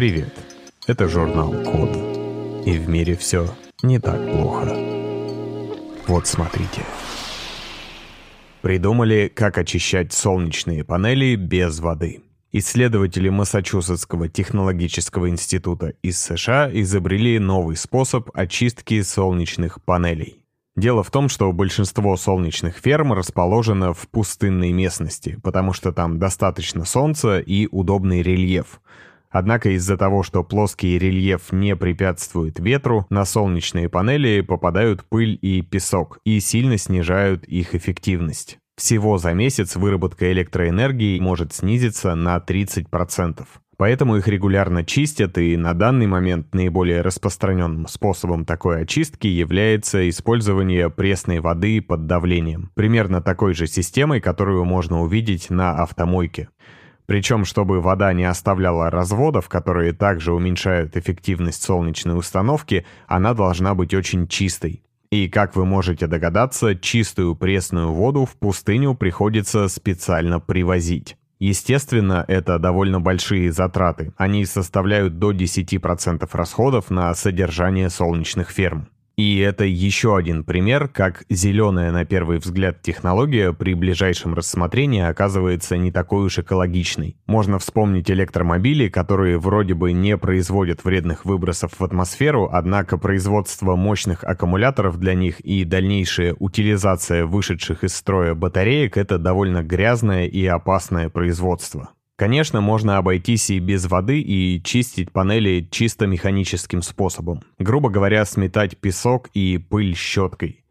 Привет, это журнал Код. И в мире все не так плохо. Вот смотрите. Придумали, как очищать солнечные панели без воды. Исследователи Массачусетского технологического института из США изобрели новый способ очистки солнечных панелей. Дело в том, что большинство солнечных ферм расположено в пустынной местности, потому что там достаточно солнца и удобный рельеф. Однако из-за того, что плоский рельеф не препятствует ветру, на солнечные панели попадают пыль и песок и сильно снижают их эффективность. Всего за месяц выработка электроэнергии может снизиться на 30%. Поэтому их регулярно чистят, и на данный момент наиболее распространенным способом такой очистки является использование пресной воды под давлением. Примерно такой же системой, которую можно увидеть на автомойке. Причем, чтобы вода не оставляла разводов, которые также уменьшают эффективность солнечной установки, она должна быть очень чистой. И, как вы можете догадаться, чистую пресную воду в пустыню приходится специально привозить. Естественно, это довольно большие затраты. Они составляют до 10% расходов на содержание солнечных ферм. И это еще один пример, как зеленая на первый взгляд технология при ближайшем рассмотрении оказывается не такой уж экологичной. Можно вспомнить электромобили, которые вроде бы не производят вредных выбросов в атмосферу, однако производство мощных аккумуляторов для них и дальнейшая утилизация вышедших из строя батареек – это довольно грязное и опасное производство. Конечно, можно обойтись и без воды и чистить панели чисто механическим способом. Грубо говоря, сметать песок и пыль щеткой.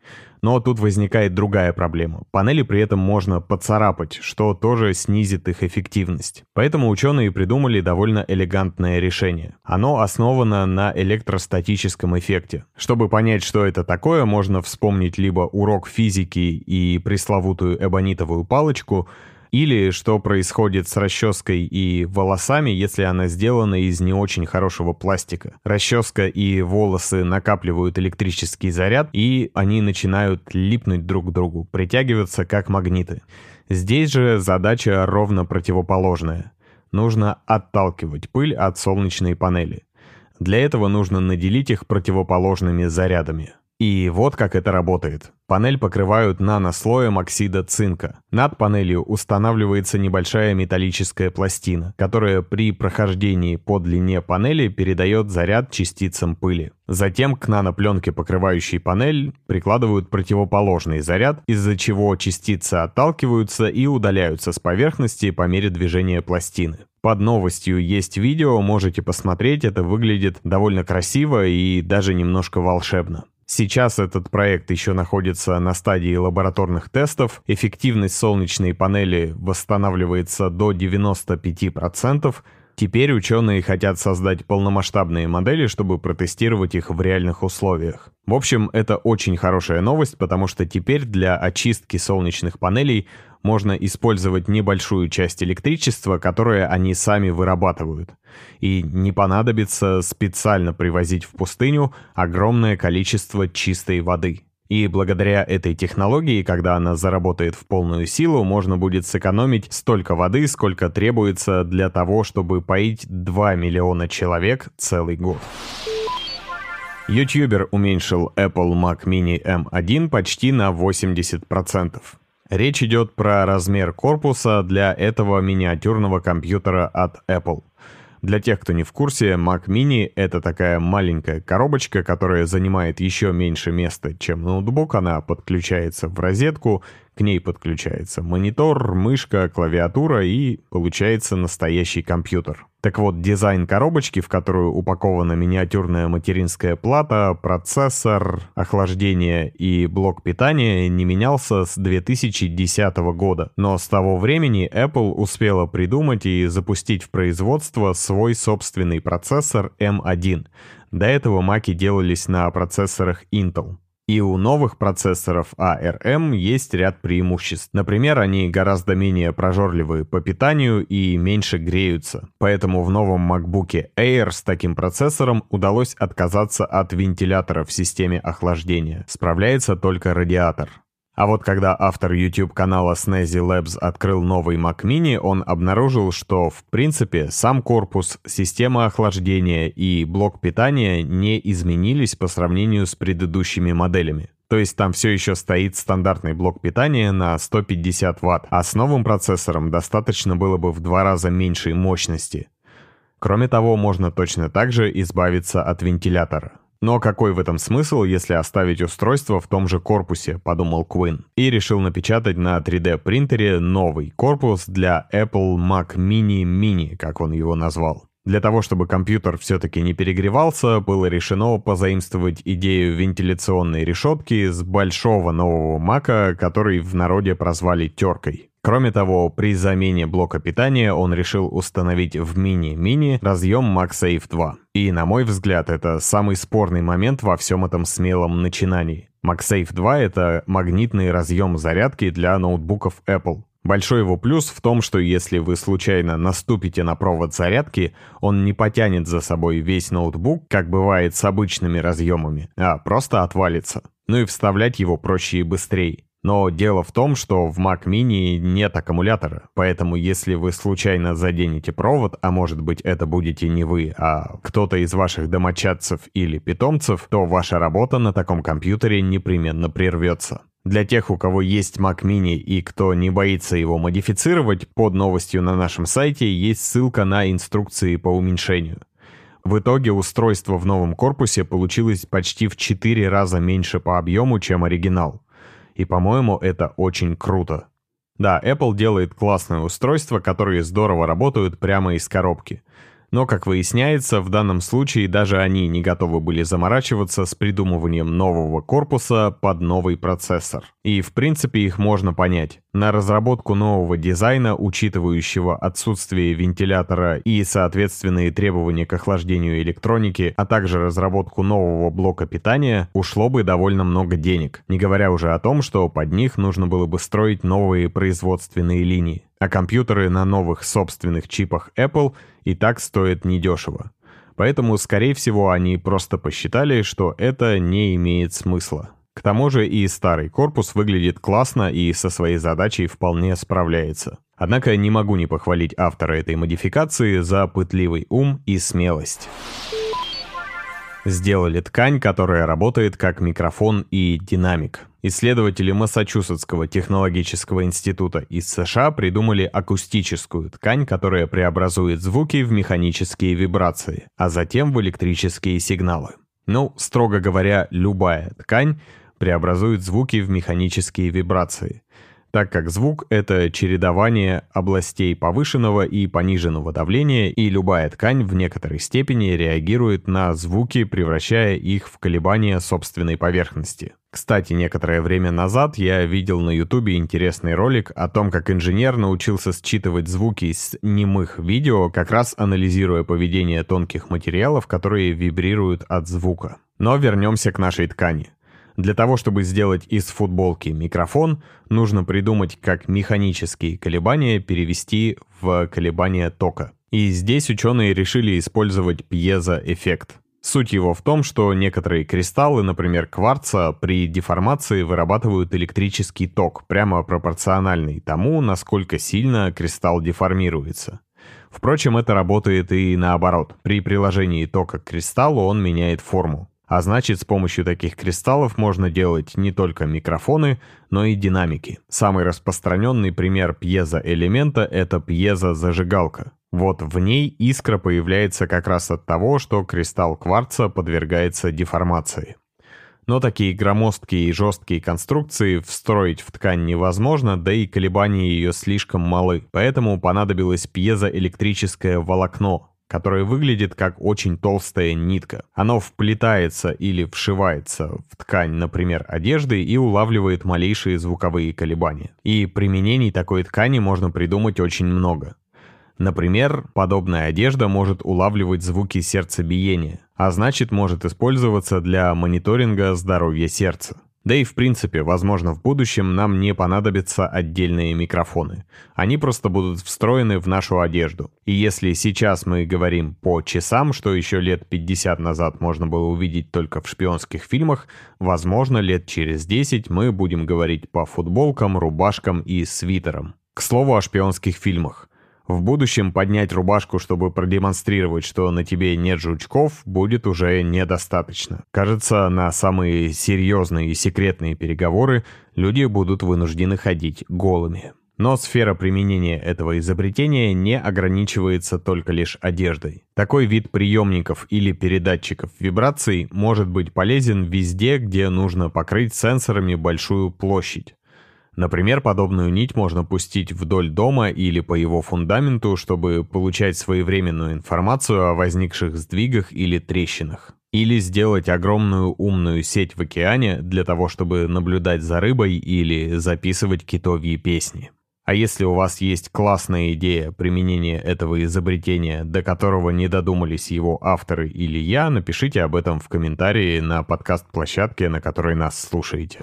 Но тут возникает другая проблема. Панели при этом можно поцарапать, что тоже снизит их эффективность. Поэтому ученые придумали довольно элегантное решение. Оно основано на электростатическом эффекте. Чтобы понять, что это такое, можно вспомнить либо урок физики и пресловутую эбонитовую палочку – или что происходит с расческой и волосами, если она сделана из не очень хорошего пластика. Расческа и волосы накапливают электрический заряд, и они начинают липнуть друг к другу, притягиваться как магниты. Здесь же задача ровно противоположная. Нужно отталкивать пыль от солнечной панели. Для этого нужно наделить их противоположными зарядами. И вот как это работает. Панель покрывают нанослоем оксида цинка. Над панелью устанавливается небольшая металлическая пластина, которая при прохождении по длине панели передает заряд частицам пыли. Затем к нанопленке, покрывающей панель, прикладывают противоположный заряд, из-за чего частицы отталкиваются и удаляются с поверхности по мере движения пластины. Под новостью есть видео, можете посмотреть, это выглядит довольно красиво и даже немножко волшебно. Сейчас этот проект еще находится на стадии лабораторных тестов. Эффективность солнечной панели восстанавливается до 95%. Теперь ученые хотят создать полномасштабные модели, чтобы протестировать их в реальных условиях. В общем, это очень хорошая новость, потому что теперь для очистки солнечных панелей можно использовать небольшую часть электричества, которое они сами вырабатывают. И не понадобится специально привозить в пустыню огромное количество чистой воды. И благодаря этой технологии, когда она заработает в полную силу, можно будет сэкономить столько воды, сколько требуется для того, чтобы поить 2 миллиона человек целый год. Ютубер уменьшил Apple Mac Mini M1 почти на 80%. Речь идет про размер корпуса для этого миниатюрного компьютера от Apple. Для тех, кто не в курсе, Mac Mini — это такая маленькая коробочка, которая занимает еще меньше места, чем ноутбук. Она подключается в розетку, к ней подключается монитор, мышка, клавиатура и получается настоящий компьютер. Так вот, дизайн коробочки, в которую упакована миниатюрная материнская плата, процессор, охлаждение и блок питания, не менялся с 2010 года. Но с того времени Apple успела придумать и запустить в производство свой собственный процессор M1. До этого маки делались на процессорах Intel. И у новых процессоров ARM есть ряд преимуществ. Например, они гораздо менее прожорливые по питанию и меньше греются. Поэтому в новом MacBook Air с таким процессором удалось отказаться от вентилятора в системе охлаждения. Справляется только радиатор. А вот когда автор YouTube-канала Snazzy Labs открыл новый Mac Mini, он обнаружил, что в принципе сам корпус, система охлаждения и блок питания не изменились по сравнению с предыдущими моделями. То есть там все еще стоит стандартный блок питания на 150 Вт, а с новым процессором достаточно было бы в два раза меньшей мощности. Кроме того, можно точно так же избавиться от вентилятора. Но какой в этом смысл, если оставить устройство в том же корпусе, подумал Куин. И решил напечатать на 3D принтере новый корпус для Apple Mac Mini Mini, как он его назвал. Для того, чтобы компьютер все-таки не перегревался, было решено позаимствовать идею вентиляционной решетки с большого нового Мака, который в народе прозвали «теркой». Кроме того, при замене блока питания он решил установить в мини-мини разъем MagSafe 2. И, на мой взгляд, это самый спорный момент во всем этом смелом начинании. MagSafe 2 — это магнитный разъем зарядки для ноутбуков Apple. Большой его плюс в том, что если вы случайно наступите на провод зарядки, он не потянет за собой весь ноутбук, как бывает с обычными разъемами, а просто отвалится. Ну и вставлять его проще и быстрее. Но дело в том, что в Mac Mini нет аккумулятора, поэтому если вы случайно заденете провод, а может быть это будете не вы, а кто-то из ваших домочадцев или питомцев, то ваша работа на таком компьютере непременно прервется. Для тех, у кого есть Mac Mini и кто не боится его модифицировать, под новостью на нашем сайте есть ссылка на инструкции по уменьшению. В итоге устройство в новом корпусе получилось почти в 4 раза меньше по объему, чем оригинал. И, по-моему, это очень круто. Да, Apple делает классное устройство, которые здорово работают прямо из коробки. Но, как выясняется, в данном случае даже они не готовы были заморачиваться с придумыванием нового корпуса под новый процессор. И, в принципе, их можно понять. На разработку нового дизайна, учитывающего отсутствие вентилятора и соответственные требования к охлаждению электроники, а также разработку нового блока питания, ушло бы довольно много денег. Не говоря уже о том, что под них нужно было бы строить новые производственные линии а компьютеры на новых собственных чипах Apple и так стоят недешево. Поэтому, скорее всего, они просто посчитали, что это не имеет смысла. К тому же и старый корпус выглядит классно и со своей задачей вполне справляется. Однако не могу не похвалить автора этой модификации за пытливый ум и смелость. Сделали ткань, которая работает как микрофон и динамик. Исследователи Массачусетского технологического института из США придумали акустическую ткань, которая преобразует звуки в механические вибрации, а затем в электрические сигналы. Ну, строго говоря, любая ткань преобразует звуки в механические вибрации так как звук — это чередование областей повышенного и пониженного давления, и любая ткань в некоторой степени реагирует на звуки, превращая их в колебания собственной поверхности. Кстати, некоторое время назад я видел на ютубе интересный ролик о том, как инженер научился считывать звуки из немых видео, как раз анализируя поведение тонких материалов, которые вибрируют от звука. Но вернемся к нашей ткани. Для того, чтобы сделать из футболки микрофон, нужно придумать, как механические колебания перевести в колебания тока. И здесь ученые решили использовать пьезоэффект. Суть его в том, что некоторые кристаллы, например, кварца, при деформации вырабатывают электрический ток, прямо пропорциональный тому, насколько сильно кристалл деформируется. Впрочем, это работает и наоборот. При приложении тока к кристаллу он меняет форму. А значит, с помощью таких кристаллов можно делать не только микрофоны, но и динамики. Самый распространенный пример пьезоэлемента — это пьезозажигалка. Вот в ней искра появляется как раз от того, что кристалл кварца подвергается деформации. Но такие громоздкие и жесткие конструкции встроить в ткань невозможно, да и колебания ее слишком малы. Поэтому понадобилось пьезоэлектрическое волокно, которое выглядит как очень толстая нитка. Оно вплетается или вшивается в ткань, например, одежды и улавливает малейшие звуковые колебания. И применений такой ткани можно придумать очень много. Например, подобная одежда может улавливать звуки сердцебиения, а значит может использоваться для мониторинга здоровья сердца. Да и в принципе, возможно, в будущем нам не понадобятся отдельные микрофоны. Они просто будут встроены в нашу одежду. И если сейчас мы говорим по часам, что еще лет 50 назад можно было увидеть только в шпионских фильмах, возможно, лет через 10 мы будем говорить по футболкам, рубашкам и свитерам. К слову о шпионских фильмах. В будущем поднять рубашку, чтобы продемонстрировать, что на тебе нет жучков, будет уже недостаточно. Кажется, на самые серьезные и секретные переговоры люди будут вынуждены ходить голыми. Но сфера применения этого изобретения не ограничивается только лишь одеждой. Такой вид приемников или передатчиков вибраций может быть полезен везде, где нужно покрыть сенсорами большую площадь. Например, подобную нить можно пустить вдоль дома или по его фундаменту, чтобы получать своевременную информацию о возникших сдвигах или трещинах. Или сделать огромную умную сеть в океане для того, чтобы наблюдать за рыбой или записывать китовьи песни. А если у вас есть классная идея применения этого изобретения, до которого не додумались его авторы или я, напишите об этом в комментарии на подкаст-площадке, на которой нас слушаете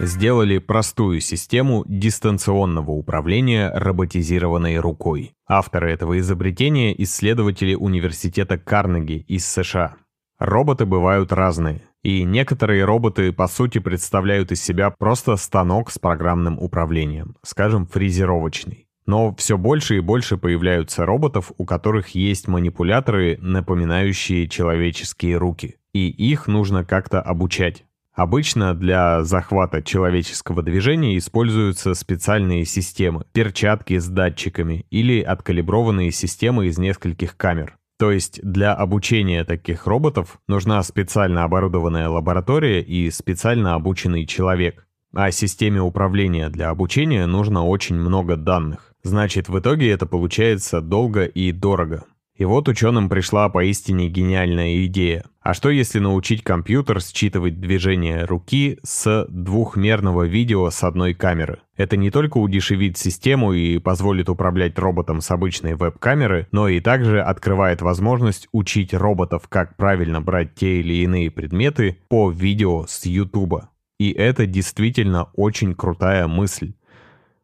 сделали простую систему дистанционного управления роботизированной рукой. Авторы этого изобретения – исследователи университета Карнеги из США. Роботы бывают разные, и некоторые роботы по сути представляют из себя просто станок с программным управлением, скажем, фрезеровочный. Но все больше и больше появляются роботов, у которых есть манипуляторы, напоминающие человеческие руки. И их нужно как-то обучать. Обычно для захвата человеческого движения используются специальные системы, перчатки с датчиками или откалиброванные системы из нескольких камер. То есть для обучения таких роботов нужна специально оборудованная лаборатория и специально обученный человек. А системе управления для обучения нужно очень много данных. Значит, в итоге это получается долго и дорого. И вот ученым пришла поистине гениальная идея. А что если научить компьютер считывать движение руки с двухмерного видео с одной камеры? Это не только удешевит систему и позволит управлять роботом с обычной веб-камеры, но и также открывает возможность учить роботов, как правильно брать те или иные предметы по видео с YouTube. И это действительно очень крутая мысль.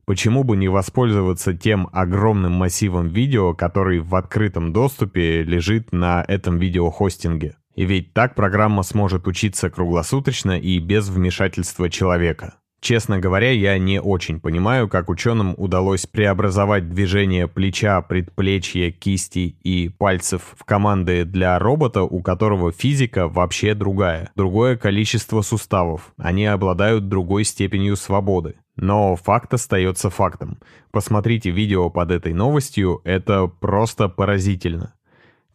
Почему бы не воспользоваться тем огромным массивом видео, который в открытом доступе лежит на этом видеохостинге? И ведь так программа сможет учиться круглосуточно и без вмешательства человека. Честно говоря, я не очень понимаю, как ученым удалось преобразовать движение плеча, предплечья, кисти и пальцев в команды для робота, у которого физика вообще другая. Другое количество суставов. Они обладают другой степенью свободы. Но факт остается фактом. Посмотрите видео под этой новостью, это просто поразительно.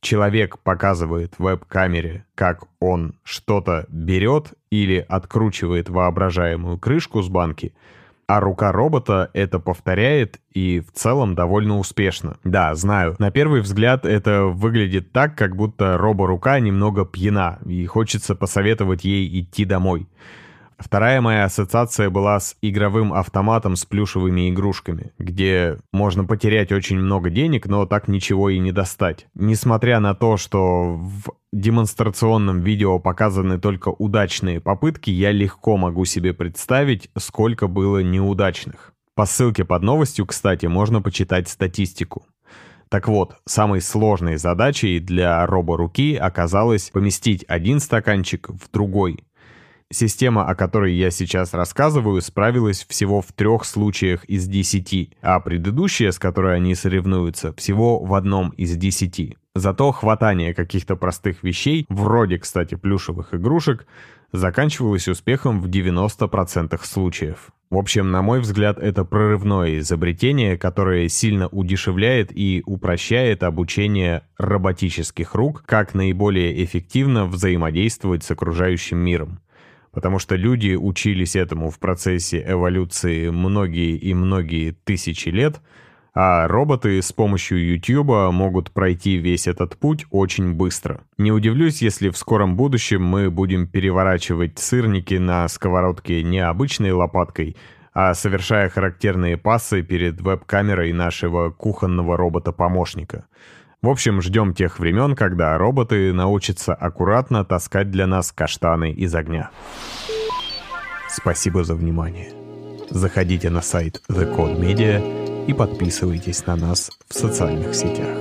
Человек показывает веб-камере, как он что-то берет или откручивает воображаемую крышку с банки, а рука робота это повторяет и в целом довольно успешно. Да, знаю, на первый взгляд это выглядит так, как будто робо-рука немного пьяна, и хочется посоветовать ей идти домой. Вторая моя ассоциация была с игровым автоматом с плюшевыми игрушками, где можно потерять очень много денег, но так ничего и не достать. Несмотря на то, что в демонстрационном видео показаны только удачные попытки, я легко могу себе представить, сколько было неудачных. По ссылке под новостью, кстати, можно почитать статистику. Так вот, самой сложной задачей для робо-руки оказалось поместить один стаканчик в другой, Система, о которой я сейчас рассказываю, справилась всего в трех случаях из десяти, а предыдущая, с которой они соревнуются, всего в одном из десяти. Зато хватание каких-то простых вещей, вроде, кстати, плюшевых игрушек, заканчивалось успехом в 90% случаев. В общем, на мой взгляд, это прорывное изобретение, которое сильно удешевляет и упрощает обучение роботических рук, как наиболее эффективно взаимодействовать с окружающим миром потому что люди учились этому в процессе эволюции многие и многие тысячи лет, а роботы с помощью YouTube могут пройти весь этот путь очень быстро. Не удивлюсь, если в скором будущем мы будем переворачивать сырники на сковородке не обычной лопаткой, а совершая характерные пассы перед веб-камерой нашего кухонного робота-помощника. В общем, ждем тех времен, когда роботы научатся аккуратно таскать для нас каштаны из огня. Спасибо за внимание. Заходите на сайт The Code Media и подписывайтесь на нас в социальных сетях.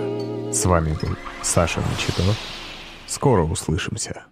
С вами был Саша Мачито. Скоро услышимся.